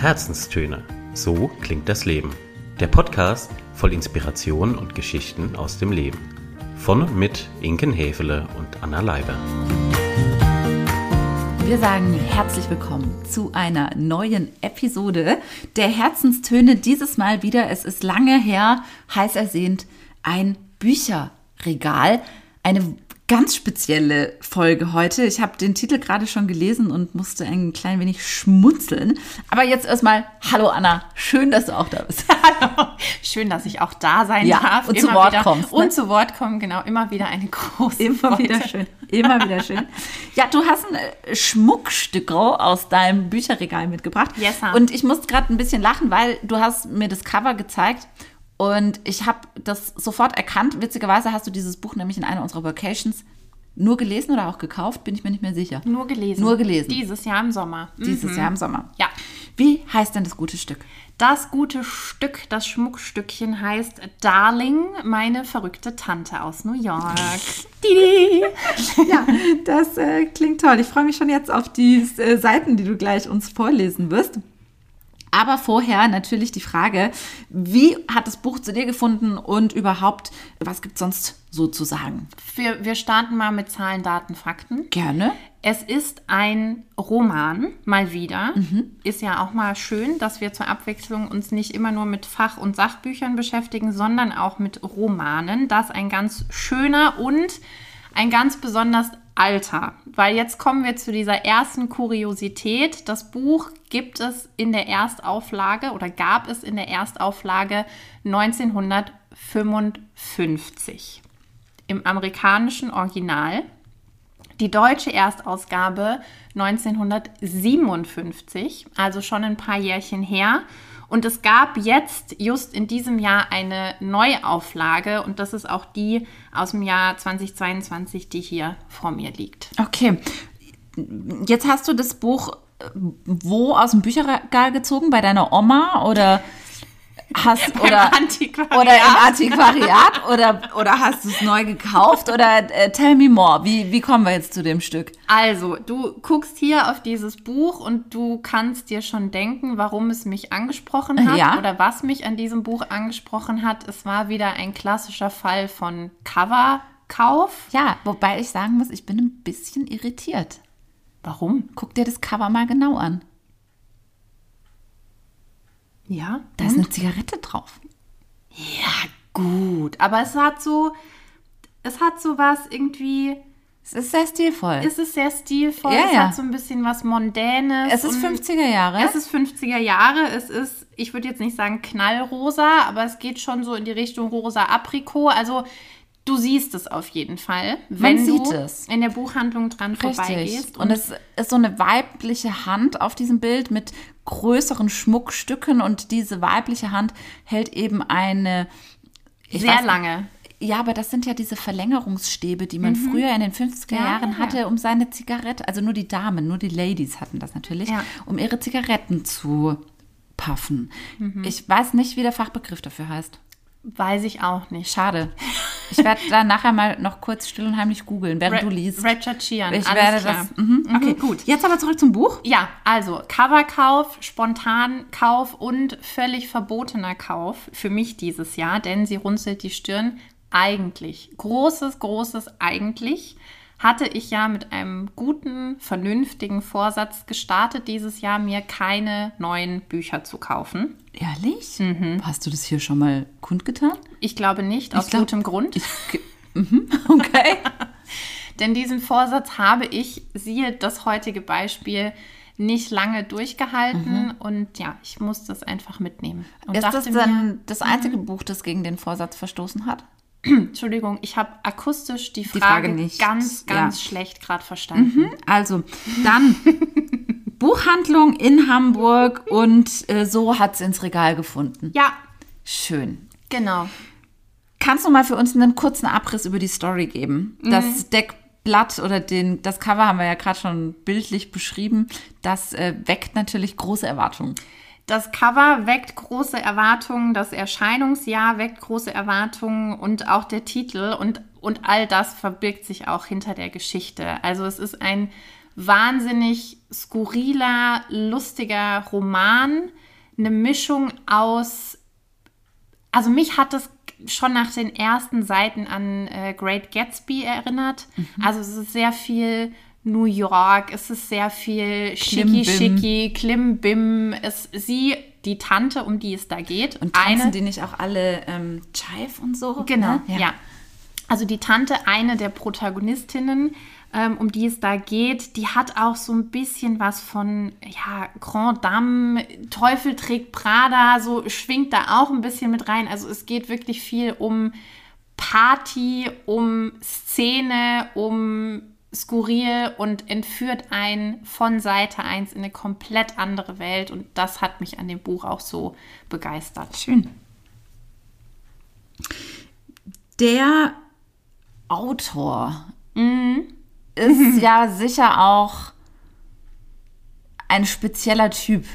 Herzenstöne. So klingt das Leben. Der Podcast voll Inspiration und Geschichten aus dem Leben. Von und mit Inken Hefele und Anna Leiber. Wir sagen herzlich willkommen zu einer neuen Episode der Herzenstöne. Dieses Mal wieder, es ist lange her, heiß ersehnt, ein Bücherregal. Eine ganz spezielle Folge heute. Ich habe den Titel gerade schon gelesen und musste ein klein wenig schmunzeln. Aber jetzt erstmal, hallo Anna, schön, dass du auch da bist. Hallo, schön, dass ich auch da sein Ja, darf. und zu Wort kommst, ne? Und zu Wort kommen, genau, immer wieder eine große Immer Freude. wieder schön. Immer wieder schön. Ja, du hast ein äh, Schmuckstück aus deinem Bücherregal mitgebracht. Yes, sir. Und ich musste gerade ein bisschen lachen, weil du hast mir das Cover gezeigt und ich habe das sofort erkannt. Witzigerweise hast du dieses Buch nämlich in einer unserer Vacations nur gelesen oder auch gekauft, bin ich mir nicht mehr sicher. Nur gelesen. Nur gelesen. Dieses Jahr im Sommer. Dieses Mhm. Jahr im Sommer. Ja. Wie heißt denn das gute Stück? Das gute Stück, das Schmuckstückchen heißt Darling, meine verrückte Tante aus New York. Didi. Ja, das äh, klingt toll. Ich freue mich schon jetzt auf die äh, Seiten, die du gleich uns vorlesen wirst. Aber vorher natürlich die Frage, wie hat das Buch zu dir gefunden und überhaupt, was gibt es sonst so zu sagen? Wir, wir starten mal mit Zahlen, Daten, Fakten. Gerne. Es ist ein Roman, mal wieder. Ist ja auch mal schön, dass wir zur Abwechslung uns nicht immer nur mit Fach- und Sachbüchern beschäftigen, sondern auch mit Romanen. Das ein ganz schöner und ein ganz besonders alter. Weil jetzt kommen wir zu dieser ersten Kuriosität. Das Buch gibt es in der Erstauflage oder gab es in der Erstauflage 1955 im amerikanischen Original. Die deutsche Erstausgabe 1957, also schon ein paar Jährchen her. Und es gab jetzt just in diesem Jahr eine Neuauflage und das ist auch die aus dem Jahr 2022, die hier vor mir liegt. Okay. Jetzt hast du das Buch äh, wo aus dem Bücherregal gezogen? Bei deiner Oma oder hast oder Antiquariat. oder im Antiquariat oder oder hast du es neu gekauft oder äh, tell me more. Wie wie kommen wir jetzt zu dem Stück? Also, du guckst hier auf dieses Buch und du kannst dir schon denken, warum es mich angesprochen hat Ja. oder was mich an diesem Buch angesprochen hat. Es war wieder ein klassischer Fall von Coverkauf. Ja, wobei ich sagen muss, ich bin ein bisschen irritiert. Warum? Guck dir das Cover mal genau an. Ja, Da ist eine Zigarette drauf. Ja, gut. Aber es hat so, es hat so was irgendwie, Es ist sehr stilvoll. es ist sehr stilvoll, Ja, es ja. hat so ein bisschen was Mondänes. es ist und 50er Jahre. Es ist 50er Jahre, es ist, ich würde jetzt nicht sagen knallrosa, aber es geht schon so in die Richtung rosa Aprikot. Also du siehst es auf jeden Fall, wenn sieht du es. in der Buchhandlung dran Richtig. vorbeigehst. Und es ist so eine weibliche Hand auf diesem Bild mit größeren Schmuckstücken und diese weibliche Hand hält eben eine sehr weiß- lange. Ja, aber das sind ja diese Verlängerungsstäbe, die man früher in den 50er Mhm. Ja, Jahren ja. hatte, um seine Zigarette, also nur die Damen, nur die Ladies hatten das natürlich, Ja. um ihre Zigaretten zu puffen. Mhm. Ich weiß nicht, wie der Fachbegriff dafür heißt. Weiß ich auch nicht. Schade. Ich werde da nachher mal noch kurz still und heimlich googeln, während Re- du liest. Recherchieren. Ich alles werde klar. das. Mhm, okay, gut. Jetzt aber zurück zum Buch. Ja, also Coverkauf, Spontankauf und völlig verbotener Kauf für mich dieses Jahr, denn sie runzelt die Stirn. Eigentlich, großes, großes eigentlich hatte ich ja mit einem guten, vernünftigen Vorsatz gestartet, dieses Jahr mir keine neuen Bücher zu kaufen. Ehrlich? Mhm. Hast du das hier schon mal kundgetan? Ich glaube nicht, aus glaub- gutem Grund. Okay. Denn diesen Vorsatz habe ich, siehe das heutige Beispiel, nicht lange durchgehalten und ja, ich muss das einfach mitnehmen. Und Mhm. Ist das dachte mir, dann das einzige Buch, das gegen den Vorsatz verstoßen hat? Entschuldigung, ich habe akustisch die Frage, Frage nicht. ganz, Ja. ganz schlecht gerade verstanden. Also, dann Buchhandlung in Hamburg und äh, so hat es ins Regal gefunden. Ja, Schön. genau. Kannst du mal für uns einen kurzen Abriss über die Story geben? Mhm. Das Deckblatt oder den, das Cover haben wir ja gerade schon bildlich beschrieben. Das äh, weckt natürlich große Erwartungen. Das Cover weckt große Erwartungen, das Erscheinungsjahr weckt große Erwartungen und auch der Titel und, und all das verbirgt sich auch hinter der Geschichte. Also es ist ein wahnsinnig skurriler, lustiger Roman. Eine Mischung aus, also mich hat das schon nach den ersten Seiten an äh, Great Gatsby erinnert. Mhm. Also es ist sehr viel New York, es ist sehr viel schicki schicki, Klimbim. Es, sie, die Tante, um die es da geht. Und tanzen eine, die nicht auch alle ähm, Chive und so? Genau, ne? ja. ja. Also die Tante, eine der Protagonistinnen, ähm, um die es da geht, die hat auch so ein bisschen was von ja, Grand Dame, Teufel trägt Prada, so schwingt da auch ein bisschen mit rein. Also es geht wirklich viel um Party, um Szene, um skurril und entführt einen von Seite 1 in eine komplett andere Welt. Und das hat mich an dem Buch auch so begeistert. Schön. Der Autor mhm. ist ja sicher auch ein spezieller Typ.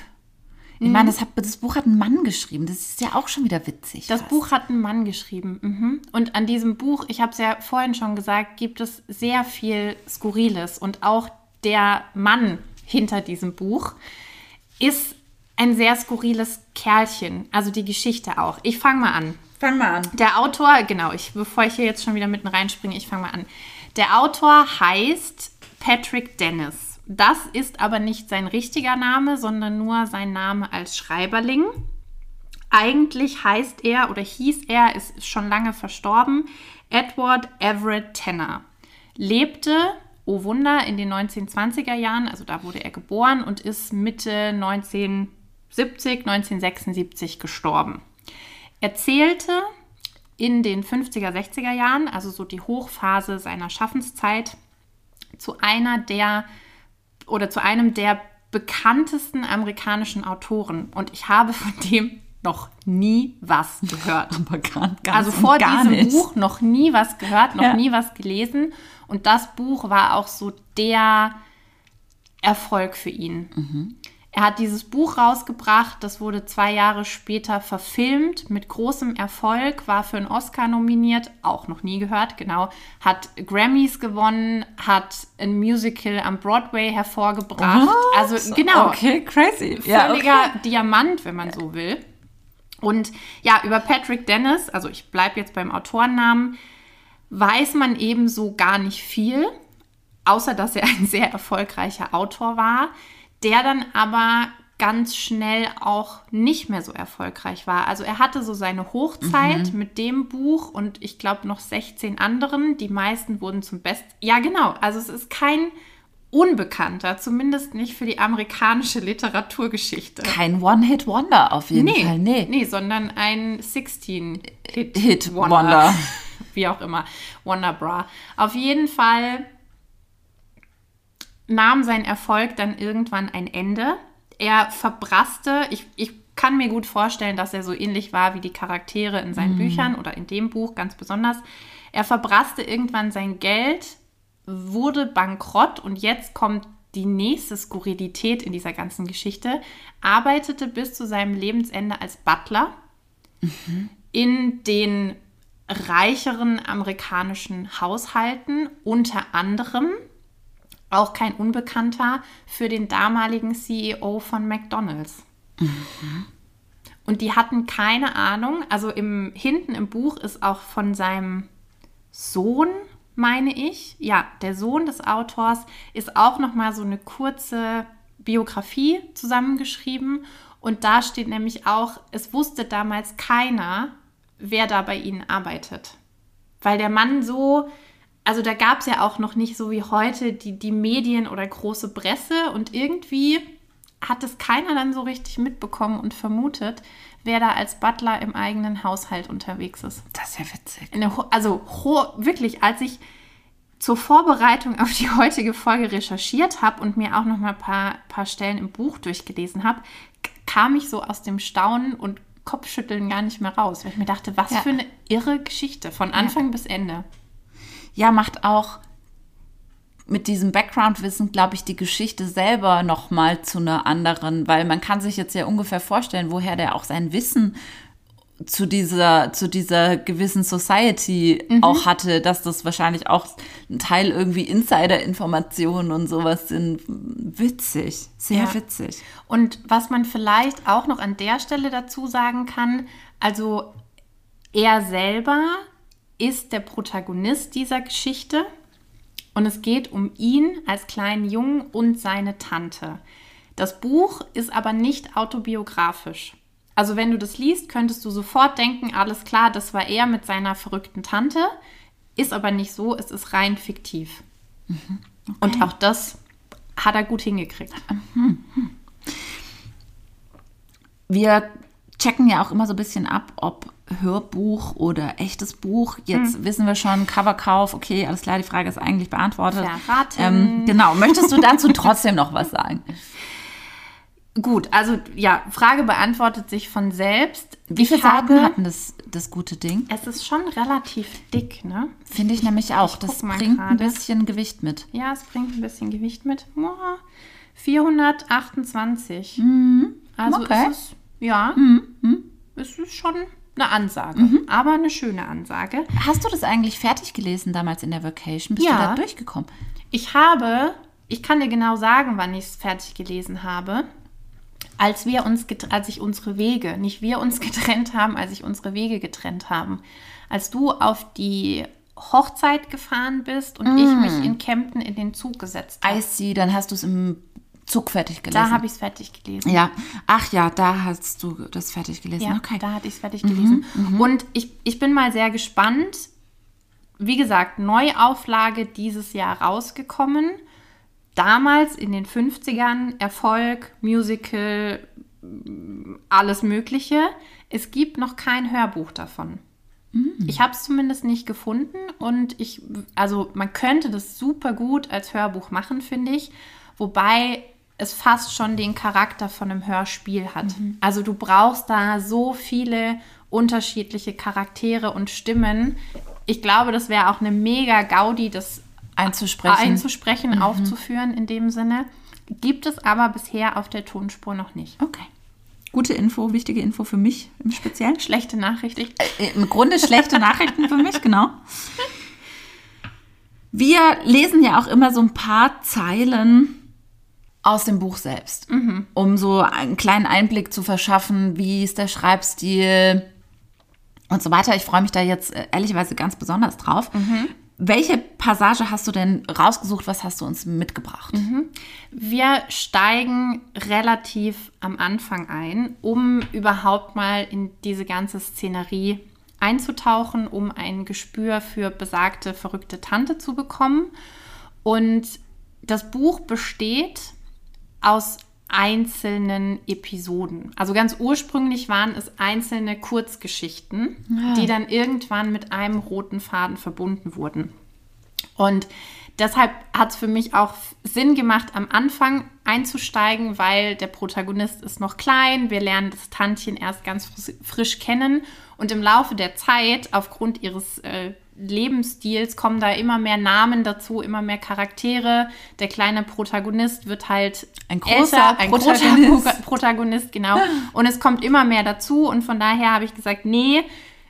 Ich meine, mhm. das, hat, das, Buch hat ein Mann geschrieben. Das ist ja auch schon wieder witzig. Das fast. Buch hat ein Mann geschrieben. Mhm. Und an diesem Buch, ich habe es ja vorhin schon gesagt, gibt es sehr viel Skurriles. Und auch der Mann hinter diesem Buch ist ein sehr skurriles Kerlchen. Also die Geschichte auch. Ich fange mal an. Fang mal an. Der Autor, genau, ich, bevor ich hier jetzt schon wieder mitten reinspringe, ich fange mal an. Der Autor heißt Patrick Dennis. Das ist aber nicht sein richtiger Name, sondern nur sein Name als Schreiberling. Eigentlich heißt er oder hieß er, ist schon lange verstorben, Edward Everett Tanner. Lebte, oh Wunder, in den 1920er Jahren, also da wurde er geboren und ist Mitte 1970, 1976 gestorben. Er zählte in den 50er, 60er Jahren, also so die Hochphase seiner Schaffenszeit, zu einer der oder zu einem der bekanntesten amerikanischen Autoren. Und ich habe von dem noch nie was gehört. Aber gar, gar also vor diesem nicht. Buch noch nie was gehört, noch ja. nie was gelesen. Und das Buch war auch so der Erfolg für ihn. Mhm. Er hat dieses Buch rausgebracht, das wurde zwei Jahre später verfilmt, mit großem Erfolg, war für einen Oscar nominiert, auch noch nie gehört, genau, hat Grammys gewonnen, hat ein Musical am Broadway hervorgebracht. What? Also genau. Okay, crazy. Völliger ja, okay. Diamant, wenn man so will. Und ja, über Patrick Dennis, also ich bleibe jetzt beim Autorennamen, weiß man ebenso gar nicht viel, außer dass er ein sehr erfolgreicher Autor war der dann aber ganz schnell auch nicht mehr so erfolgreich war. Also er hatte so seine Hochzeit mhm. mit dem Buch und ich glaube noch 16 anderen. Die meisten wurden zum Best. Ja, genau. Also es ist kein Unbekannter, zumindest nicht für die amerikanische Literaturgeschichte. Kein One-Hit-Wonder auf jeden nee, Fall, nee. Nee, sondern ein 16-Hit-Wonder. Wie auch immer. Wonder Bra. Auf jeden Fall nahm sein Erfolg dann irgendwann ein Ende. Er verbrasste, ich, ich kann mir gut vorstellen, dass er so ähnlich war wie die Charaktere in seinen mhm. Büchern oder in dem Buch ganz besonders. Er verbrasste irgendwann sein Geld, wurde bankrott und jetzt kommt die nächste Skurrilität in dieser ganzen Geschichte, arbeitete bis zu seinem Lebensende als Butler mhm. in den reicheren amerikanischen Haushalten, unter anderem auch kein Unbekannter für den damaligen CEO von McDonald's. Mhm. Und die hatten keine Ahnung, also im, hinten im Buch ist auch von seinem Sohn, meine ich, ja, der Sohn des Autors, ist auch noch mal so eine kurze Biografie zusammengeschrieben. Und da steht nämlich auch, es wusste damals keiner, wer da bei ihnen arbeitet. Weil der Mann so also da gab es ja auch noch nicht so wie heute die, die Medien oder große Presse und irgendwie hat es keiner dann so richtig mitbekommen und vermutet, wer da als Butler im eigenen Haushalt unterwegs ist. Das ist ja witzig. also wirklich, als ich zur Vorbereitung auf die heutige Folge recherchiert habe und mir auch noch mal ein paar, paar Stellen im Buch durchgelesen habe, kam ich so aus dem Staunen und Kopfschütteln gar nicht mehr raus, weil ich mir dachte, was ja. für eine irre Geschichte von Anfang ja. bis Ende ja, macht auch mit diesem Background-Wissen, glaube ich, die Geschichte selber nochmal zu einer anderen, weil man kann sich jetzt ja ungefähr vorstellen, woher der auch sein Wissen zu dieser, zu dieser gewissen Society Mhm. auch hatte, dass das wahrscheinlich auch ein Teil irgendwie Insider-Informationen und sowas sind. Witzig, sehr Ja. witzig. Und was man vielleicht auch noch an der Stelle dazu sagen kann, also er selber ist der Protagonist dieser Geschichte und es geht um ihn als kleinen Jungen und seine Tante. Das Buch ist aber nicht autobiografisch. Also wenn du das liest, könntest du sofort denken, alles klar, das war er mit seiner verrückten Tante. Ist aber nicht so, es ist rein fiktiv. Und auch das hat er gut hingekriegt. Wir checken ja auch immer so ein bisschen ab, ob Hörbuch oder echtes Buch. Jetzt wissen wir schon, Coverkauf, okay, alles klar, die Frage ist eigentlich beantwortet. Verraten. Ähm, genau, möchtest du dazu trotzdem noch was sagen? Gut, also ja, Frage beantwortet sich von selbst. Wie viele Seiten hatten das, das gute Ding? Es ist schon relativ dick, ne? Finde ich nämlich auch. Ich Das bringt ein gerade. bisschen Gewicht mit. Ja, es bringt ein bisschen Gewicht mit. Boah, 428. Also Mhm. okay. Mhm. es ist, ja, es ist schon eine Ansage, aber eine schöne Ansage. Hast du das eigentlich fertig gelesen damals in der Vacation? Bist Ja. du da durchgekommen? Ich habe, ich kann dir genau sagen, wann ich es fertig gelesen habe. Als wir uns, als ich unsere Wege, nicht wir uns getrennt haben, als ich unsere Wege getrennt haben. Als du auf die Hochzeit gefahren bist und ich mich in Kempten in den Zug gesetzt habe. I see, dann hast du es im Zug fertig gelesen. Da habe ich es fertig gelesen. Ja, ach ja, da hast du das fertig gelesen. Ja, okay. da hatte ich es fertig gelesen. Und ich, ich bin mal sehr gespannt. Wie gesagt, Neuauflage dieses Jahr rausgekommen. Damals in den 50ern Erfolg, Musical, alles Mögliche. Es gibt noch kein Hörbuch davon. Ich habe es zumindest nicht gefunden und ich, also man könnte das super gut als Hörbuch machen, finde ich. Wobei es fast schon den Charakter von einem Hörspiel hat. Also du brauchst da so viele unterschiedliche Charaktere und Stimmen. Ich glaube, das wäre auch eine mega Gaudi, das Einzusprechen. einzusprechen, aufzuführen in dem Sinne. Gibt es aber bisher auf der Tonspur noch nicht. okay. Gute Info, wichtige Info für mich im Speziellen. Schlechte Nachricht. Ich, Äh, Im Grunde schlechte Nachrichten für mich, genau. Wir lesen ja auch immer so ein paar Zeilen aus dem Buch selbst, um so einen kleinen Einblick zu verschaffen, wie ist der Schreibstil und so weiter. Ich freue mich da jetzt äh, ehrlicherweise ganz besonders drauf. Welche Passage hast du denn rausgesucht? Was hast du uns mitgebracht? Wir steigen relativ am Anfang ein, um überhaupt mal in diese ganze Szenerie einzutauchen, um ein Gespür für besagte verrückte Tante zu bekommen. Und das Buch besteht aus einzelnen Episoden. Also ganz ursprünglich waren es einzelne Kurzgeschichten, die dann irgendwann mit einem roten Faden verbunden wurden. Und deshalb hat es für mich auch Sinn gemacht, am Anfang einzusteigen, weil der Protagonist ist noch klein. Wir lernen das Tantchen erst ganz fris- frisch kennen. Und im Laufe der Zeit, aufgrund ihres äh, Lebensstils, kommen da immer mehr Namen dazu, immer mehr Charaktere. Der kleine Protagonist wird halt Ein großer ein Protagonist. großer Pro- Protagonist, genau. Und es kommt immer mehr dazu. Und von daher habe ich gesagt, nee,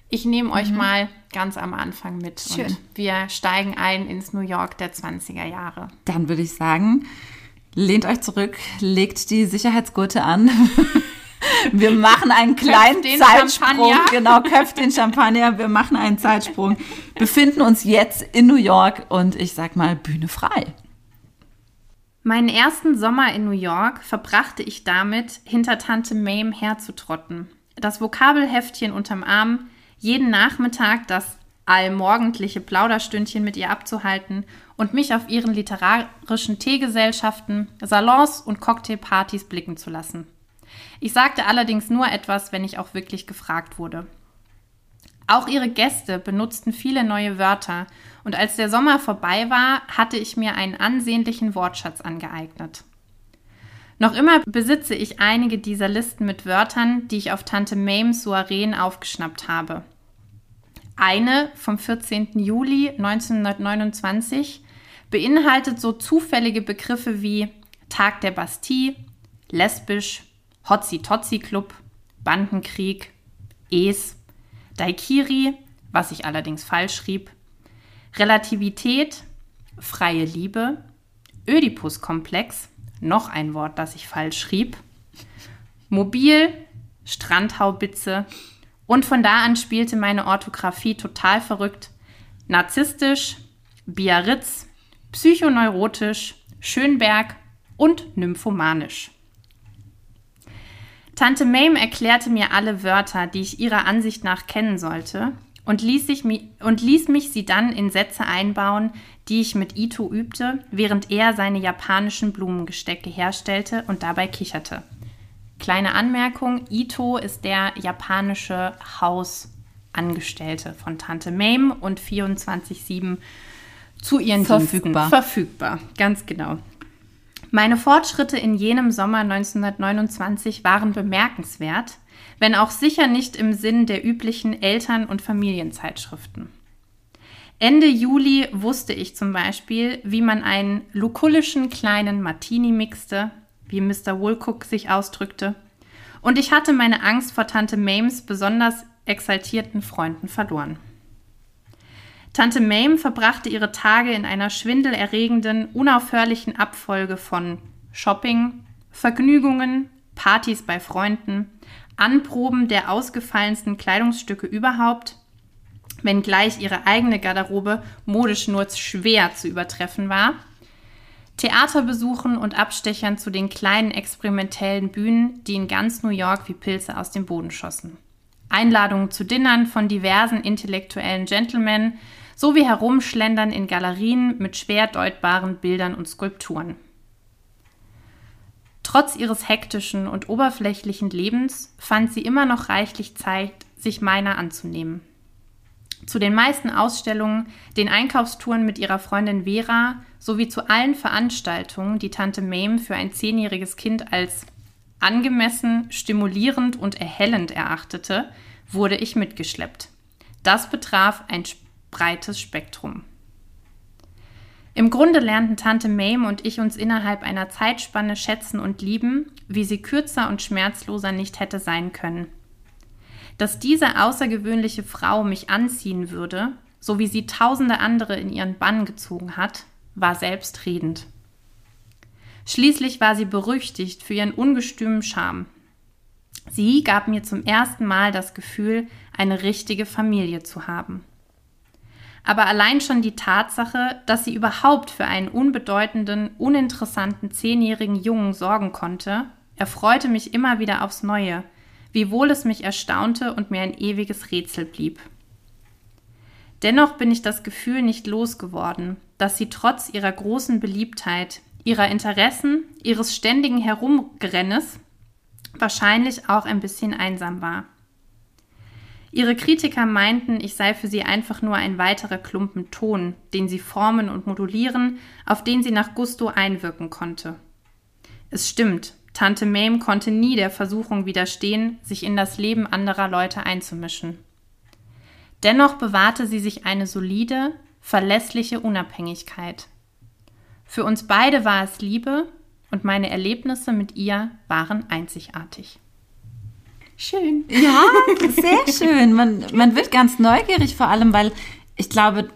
ich nehme euch mal ganz am Anfang mit. Schön. Und wir steigen ein ins New York der 20er Jahre. Dann würde ich sagen, lehnt euch zurück, legt die Sicherheitsgurte an. Wir machen einen kleinen den Zeitsprung. Champagner. Genau, köpft den Champagner. Wir machen einen Zeitsprung. Befinden uns jetzt in New York und ich sag mal, Bühne frei. Meinen ersten Sommer in New York verbrachte ich damit, hinter Tante Mame herzutrotten. Das Vokabelheftchen unterm Arm, jeden Nachmittag das allmorgendliche Plauderstündchen mit ihr abzuhalten und mich auf ihren literarischen Teegesellschaften, Salons und Cocktailpartys blicken zu lassen. Ich sagte allerdings nur etwas, wenn ich auch wirklich gefragt wurde. Auch ihre Gäste benutzten viele neue Wörter und als der Sommer vorbei war, hatte ich mir einen ansehnlichen Wortschatz angeeignet. Noch immer besitze ich einige dieser Listen mit Wörtern, die ich auf Tante Mames Soireen aufgeschnappt habe. Eine vom 14. Juli 1929 beinhaltet so zufällige Begriffe wie Tag der Bastille, lesbisch, Hotzi-Totzi-Club, Bandenkrieg, Es, Daikiri, was ich allerdings falsch schrieb, Relativität, freie Liebe, Ödipus-Komplex, noch ein Wort, das ich falsch schrieb, Mobil, Strandhaubitze und von da an spielte meine Orthographie total verrückt, narzisstisch, Biarritz, psychoneurotisch, Schönberg und nymphomanisch. Tante Mame erklärte mir alle Wörter, die ich ihrer Ansicht nach kennen sollte, und ließ, sich, und ließ mich sie dann in Sätze einbauen, die ich mit Ito übte, während er seine japanischen Blumengestecke herstellte und dabei kicherte. Kleine Anmerkung, Ito ist der japanische Hausangestellte von Tante Mame und 24-7 zu ihren Verfügbar. Diensten verfügbar. Ganz genau. Meine Fortschritte in jenem Sommer 1929 waren bemerkenswert, wenn auch sicher nicht im Sinn der üblichen Eltern- und Familienzeitschriften. Ende Juli wusste ich zum Beispiel, wie man einen lukullischen kleinen Martini mixte, wie Mr. Woolcook sich ausdrückte, und ich hatte meine Angst vor Tante Mames besonders exaltierten Freunden verloren. Tante Mame verbrachte ihre Tage in einer schwindelerregenden, unaufhörlichen Abfolge von Shopping, Vergnügungen, Partys bei Freunden, Anproben der ausgefallensten Kleidungsstücke überhaupt, wenngleich ihre eigene Garderobe modisch nur schwer zu übertreffen war, Theaterbesuchen und Abstechern zu den kleinen experimentellen Bühnen, die in ganz New York wie Pilze aus dem Boden schossen. Einladungen zu Dinnern von diversen intellektuellen Gentlemen sowie Herumschlendern in Galerien mit schwer deutbaren Bildern und Skulpturen. Trotz ihres hektischen und oberflächlichen Lebens fand sie immer noch reichlich Zeit, sich meiner anzunehmen. Zu den meisten Ausstellungen, den Einkaufstouren mit ihrer Freundin Vera sowie zu allen Veranstaltungen, die Tante Mame für ein zehnjähriges Kind als angemessen, stimulierend und erhellend erachtete, wurde ich mitgeschleppt. Das betraf ein breites Spektrum. Im Grunde lernten Tante Mame und ich uns innerhalb einer Zeitspanne schätzen und lieben, wie sie kürzer und schmerzloser nicht hätte sein können. Dass diese außergewöhnliche Frau mich anziehen würde, so wie sie tausende andere in ihren Bann gezogen hat, war selbstredend. Schließlich war sie berüchtigt für ihren ungestümen Charme. Sie gab mir zum ersten Mal das Gefühl, eine richtige Familie zu haben. Aber allein schon die Tatsache, dass sie überhaupt für einen unbedeutenden, uninteressanten zehnjährigen Jungen sorgen konnte, erfreute mich immer wieder aufs Neue, wiewohl es mich erstaunte und mir ein ewiges Rätsel blieb. Dennoch bin ich das Gefühl nicht losgeworden, dass sie trotz ihrer großen Beliebtheit, ihrer Interessen, ihres ständigen Herumgerennes wahrscheinlich auch ein bisschen einsam war. Ihre Kritiker meinten, ich sei für sie einfach nur ein weiterer Klumpen Ton, den sie formen und modulieren, auf den sie nach Gusto einwirken konnte. Es stimmt, Tante Mame konnte nie der Versuchung widerstehen, sich in das Leben anderer Leute einzumischen. Dennoch bewahrte sie sich eine solide, verlässliche Unabhängigkeit. Für uns beide war es Liebe und meine Erlebnisse mit ihr waren einzigartig. Schön. Ja, sehr schön. Man, man wird ganz neugierig, vor allem, weil ich glaube,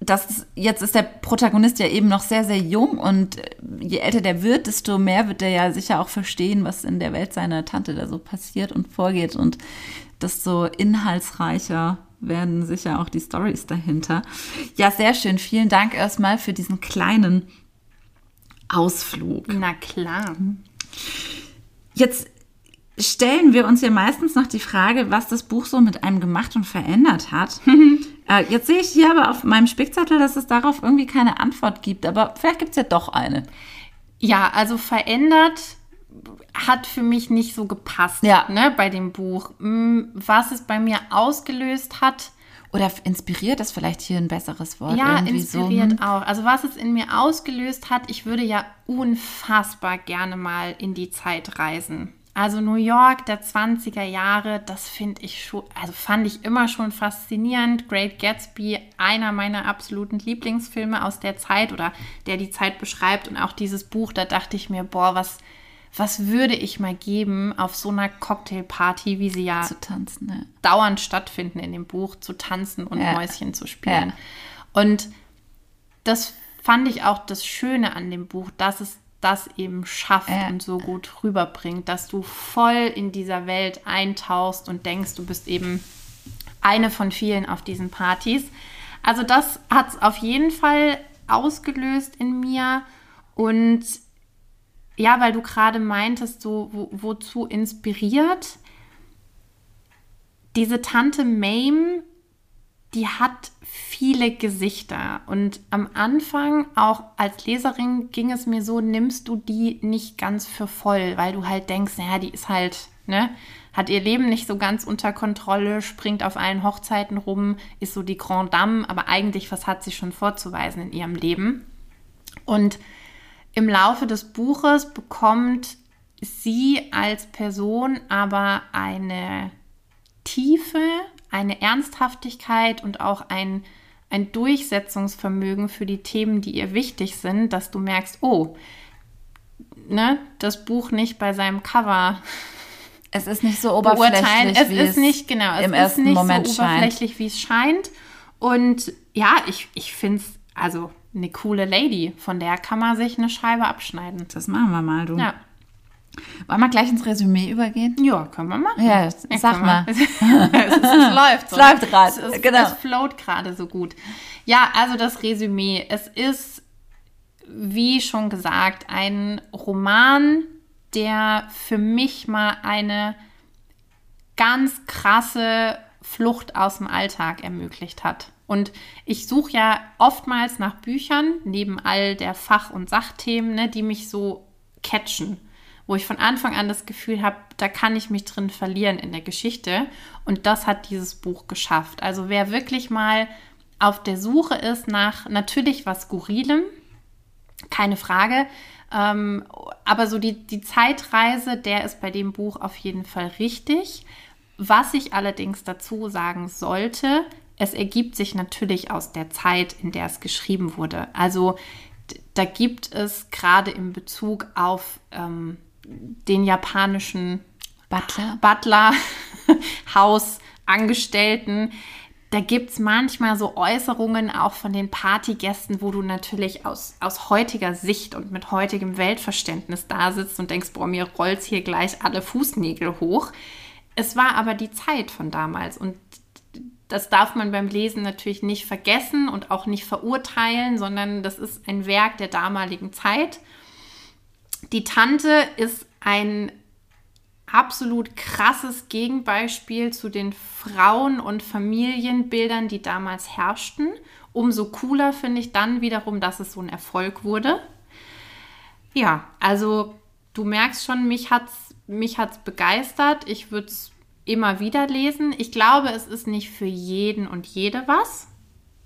das jetzt ist der Protagonist ja eben noch sehr, sehr jung und je älter der wird, desto mehr wird er ja sicher auch verstehen, was in der Welt seiner Tante da so passiert und vorgeht und desto inhaltsreicher werden sicher auch die Stories dahinter. Ja, sehr schön. Vielen Dank erstmal für diesen kleinen Ausflug. Na klar. Jetzt stellen wir uns ja meistens noch die Frage, was das Buch so mit einem gemacht und verändert hat. äh, jetzt sehe ich hier aber auf meinem Spickzettel, dass es darauf irgendwie keine Antwort gibt, aber vielleicht gibt es ja doch eine. Ja, also verändert hat für mich nicht so gepasst ja. ne, bei dem Buch. Hm, was es bei mir ausgelöst hat. Oder inspiriert ist vielleicht hier ein besseres Wort. Ja, inspiriert so. Hm. auch. Also was es in mir ausgelöst hat, ich würde ja unfassbar gerne mal in die Zeit reisen. Also New York der 20er Jahre, das finde ich schon, also fand ich immer schon faszinierend. Great Gatsby, einer meiner absoluten Lieblingsfilme aus der Zeit oder der die Zeit beschreibt und auch dieses Buch, da dachte ich mir, boah, was, was würde ich mal geben, auf so einer Cocktailparty, wie sie ja Zu tanzen, ne? dauernd stattfinden in dem Buch, zu tanzen und Ja. Mäuschen zu spielen. Ja. Und das fand ich auch das Schöne an dem Buch, dass es das eben schafft Ja. und so gut rüberbringt, dass du voll in dieser Welt eintauchst und denkst, du bist eben eine von vielen auf diesen Partys. Also das hat es auf jeden Fall ausgelöst in mir und ja, weil du gerade meintest, so wo, wozu inspiriert. Diese Tante Mame, die hat viele Gesichter und am Anfang auch als Leserin ging es mir so, nimmst du die nicht ganz für voll, weil du halt denkst, naja, die ist halt, ne, hat ihr Leben nicht so ganz unter Kontrolle, springt auf allen Hochzeiten rum, ist so die Grand Dame, aber eigentlich, was hat sie schon vorzuweisen in ihrem Leben? Und im Laufe des Buches bekommt sie als Person aber eine Tiefe, eine Ernsthaftigkeit und auch ein, ein Durchsetzungsvermögen für die Themen, die ihr wichtig sind, dass du merkst, oh, ne, das Buch nicht bei seinem Cover Es ist nicht so oberflächlich, Es wie ist nicht, genau, es im ist ersten nicht Moment so scheint. oberflächlich, wie es scheint. Und ja, ich, ich finde es, also eine coole Lady, von der kann man sich eine Scheibe abschneiden. Das machen wir mal, du. Ja, Wollen wir gleich ins Resümee übergehen? ja können wir machen. Ja, sag können mal. es, es, es läuft so. Es läuft grad, Es, es, genau. es float gerade so gut. Ja, also das Resümee. Es ist, wie schon gesagt, ein Roman, der für mich mal eine ganz krasse Flucht aus dem Alltag ermöglicht hat. Und ich suche ja oftmals nach Büchern, neben all der Fach- und Sachthemen, ne, die mich so catchen, wo ich von Anfang an das Gefühl habe, da kann ich mich drin verlieren in der Geschichte. Und das hat dieses Buch geschafft. Also wer wirklich mal auf der Suche ist nach natürlich was Skurrilem, keine Frage. Ähm, aber so die, die Zeitreise, der ist bei dem Buch auf jeden Fall richtig. Was ich allerdings dazu sagen sollte, es ergibt sich natürlich aus der Zeit, in der es geschrieben wurde. Also da gibt es gerade in Bezug auf ähm, den japanischen Butler. Butler, Hausangestellten. Da gibt es manchmal so Äußerungen auch von den Partygästen, wo du natürlich aus, aus heutiger Sicht und mit heutigem Weltverständnis da sitzt und denkst, boah, mir rollt hier gleich alle Fußnägel hoch. Es war aber die Zeit von damals und das darf man beim Lesen natürlich nicht vergessen und auch nicht verurteilen, sondern das ist ein Werk der damaligen Zeit. Die Tante ist ein absolut krasses Gegenbeispiel zu den Frauen- und Familienbildern, die damals herrschten. Umso cooler finde ich dann wiederum, dass es so ein Erfolg wurde. Ja, also du merkst schon, mich hat's, mich hat's begeistert. Ich würde es immer wieder lesen. Ich glaube, es ist nicht für jeden und jede was.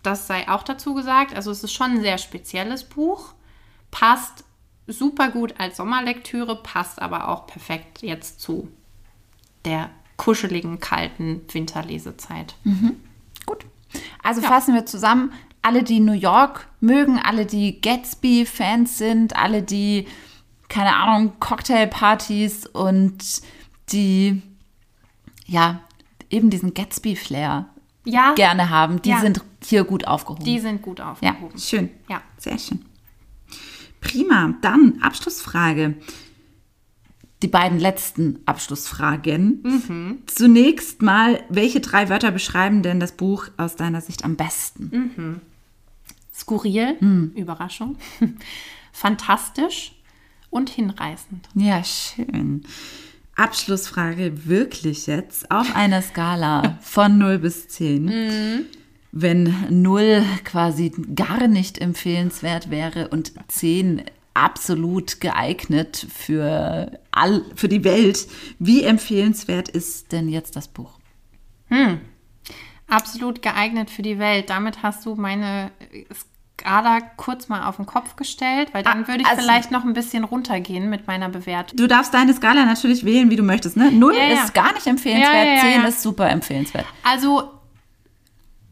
Das sei auch dazu gesagt. Also es ist schon ein sehr spezielles Buch. Passt super gut als Sommerlektüre, passt aber auch perfekt jetzt zu der kuscheligen, kalten Winterlesezeit. Gut. Also fassen wir zusammen. Alle, die New York mögen, alle, die Gatsby-Fans sind, alle, die, keine Ahnung, Cocktailpartys und die, ja, eben diesen Gatsby-Flair Ja, gerne haben, die Ja. sind hier gut aufgehoben. die sind gut ja, aufgehoben. schön. Ja. Sehr schön. Prima. Dann Abschlussfrage. Die beiden letzten Abschlussfragen. Mhm. Zunächst mal, welche drei Wörter beschreiben denn das Buch aus deiner Sicht am besten? Skurril, Überraschung, fantastisch und hinreißend. Ja, schön. Abschlussfrage wirklich jetzt auf einer Skala von 0 bis 10. Wenn 0 quasi gar nicht empfehlenswert wäre und 10 absolut geeignet für, all, für die Welt, wie empfehlenswert ist denn jetzt das Buch? Absolut geeignet für die Welt. Damit hast du meine Skala kurz mal auf den Kopf gestellt, weil dann Ah, würde ich also- vielleicht noch ein bisschen runtergehen mit meiner Bewertung. Du darfst deine Skala natürlich wählen, wie du möchtest. Ne? 0 Ja, ja. ist gar nicht empfehlenswert, Ja, ja, ja, 10 ja. ist super empfehlenswert. Also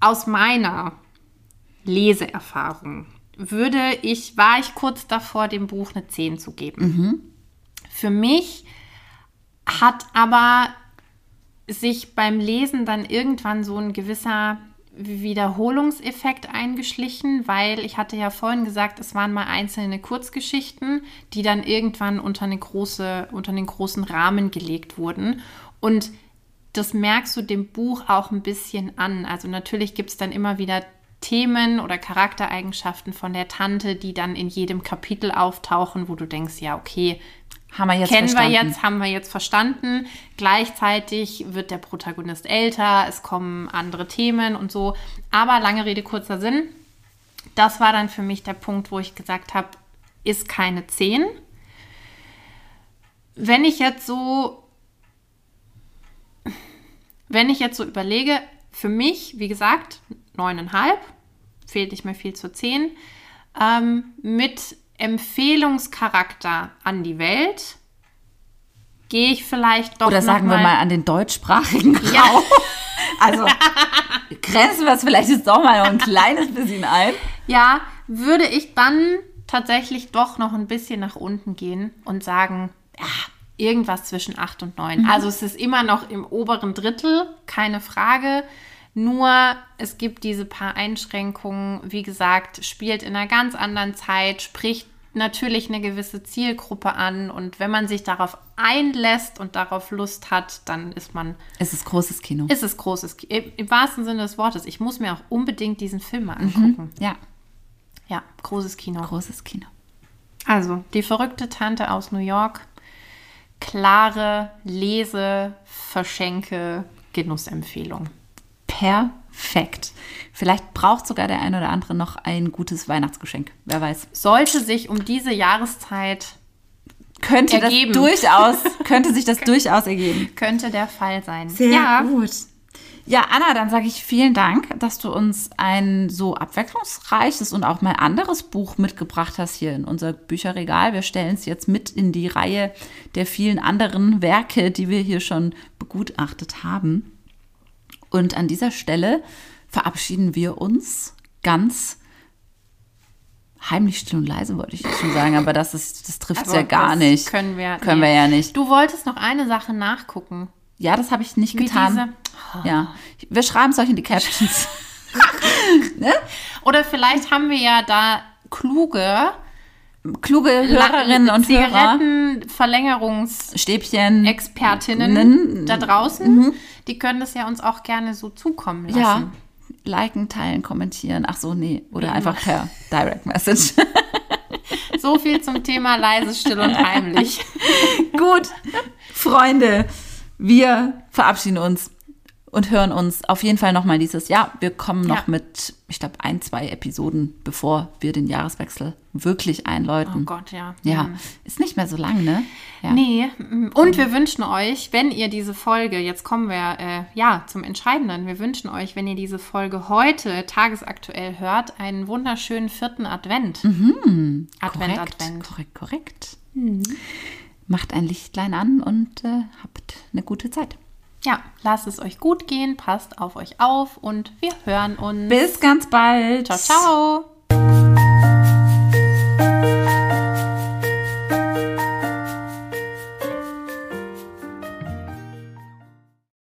aus meiner Leseerfahrung würde ich, war ich kurz davor, dem Buch eine 10 zu geben. Für mich hat aber sich beim Lesen dann irgendwann so ein gewisser Wiederholungseffekt eingeschlichen, weil ich hatte ja vorhin gesagt, es waren mal einzelne Kurzgeschichten, die dann irgendwann unter, eine große, unter einen großen Rahmen gelegt wurden. Und das merkst du dem Buch auch ein bisschen an. Also natürlich gibt es dann immer wieder Themen oder Charaktereigenschaften von der Tante, die dann in jedem Kapitel auftauchen, wo du denkst, ja, okay, haben wir jetzt kennen verstanden. wir jetzt, haben wir jetzt verstanden. Gleichzeitig wird der Protagonist älter, es kommen andere Themen und so. Aber lange Rede, kurzer Sinn. Das war dann für mich der Punkt, wo ich gesagt habe, ist keine 10. Wenn ich jetzt so, wenn ich jetzt so überlege, für mich, wie gesagt, 9,5, fehlt nicht mehr viel zur 10, ähm, mit Empfehlungscharakter an die Welt gehe ich vielleicht doch Oder sagen wir mal, mal an den deutschsprachigen Raum. Ja. Also grenzen wir es vielleicht jetzt doch mal noch ein kleines bisschen ein. Ja, würde ich dann tatsächlich doch noch ein bisschen nach unten gehen und sagen, ja, irgendwas zwischen 8 und 9. Mhm. Also es ist immer noch im oberen Drittel, keine Frage. Nur es gibt diese paar Einschränkungen, wie gesagt, spielt in einer ganz anderen Zeit, spricht natürlich eine gewisse Zielgruppe an und wenn man sich darauf einlässt und darauf Lust hat, dann ist man Es ist großes Kino. ist es großes Ki- im, im wahrsten Sinne des Wortes. Ich muss mir auch unbedingt diesen Film mal angucken. ja, Ja, großes Kino. großes Kino. Also, die verrückte Tante aus New York. Klare Lese, Verschenke, Genussempfehlung. Perfekt. Vielleicht braucht sogar der ein oder andere noch ein gutes Weihnachtsgeschenk. Wer weiß. Sollte sich um diese Jahreszeit Könnte Ergeben. das durchaus, könnte sich das durchaus ergeben. könnte der Fall sein. ja. gut. Ja, Anna, dann sage ich vielen Dank, dass du uns ein so abwechslungsreiches und auch mal anderes Buch mitgebracht hast hier in unser Bücherregal. Wir stellen es jetzt mit in die Reihe der vielen anderen Werke, die wir hier schon begutachtet haben. Und an dieser Stelle verabschieden wir uns ganz heimlich still und leise, wollte ich schon sagen, aber das, ist, das trifft es ja Aber gar nicht. Können wir, Können wir ja nicht. Du wolltest noch eine Sache nachgucken. Ja, das habe ich nicht Wie getan. Ja, wir schreiben es euch in die Captions. Oder vielleicht haben wir ja da kluge Kluge Hörerinnen und Hörer, Zigarettenverlängerungsexpertinnen Stäbchen, da draußen. Die können das ja uns auch gerne so zukommen lassen. ja, liken, teilen, kommentieren. Ach so, nee, oder einfach per Direct Message. So viel zum Thema leise, still und heimlich. Gut, Freunde, wir verabschieden uns und hören uns auf jeden Fall nochmal dieses Jahr. Wir kommen noch Ja. mit, ich glaube, ein, zwei Episoden, bevor wir den Jahreswechsel wirklich Oh einläuten. Gott, ja. Ja, Mhm. ist nicht mehr so lang, ne? Ja. Nee, mm, und wir wünschen euch, wenn ihr diese Folge, jetzt kommen wir äh, ja zum Entscheidenden, wir wünschen euch, wenn ihr diese Folge heute tagesaktuell hört, einen wunderschönen vierten Advent. Advent, korrekt, Advent. korrekt, korrekt. Macht ein Lichtlein an und äh, habt eine gute Zeit. Ja, lasst es euch gut gehen, passt auf euch auf und wir hören uns. Bis ganz bald. Ciao, ciao.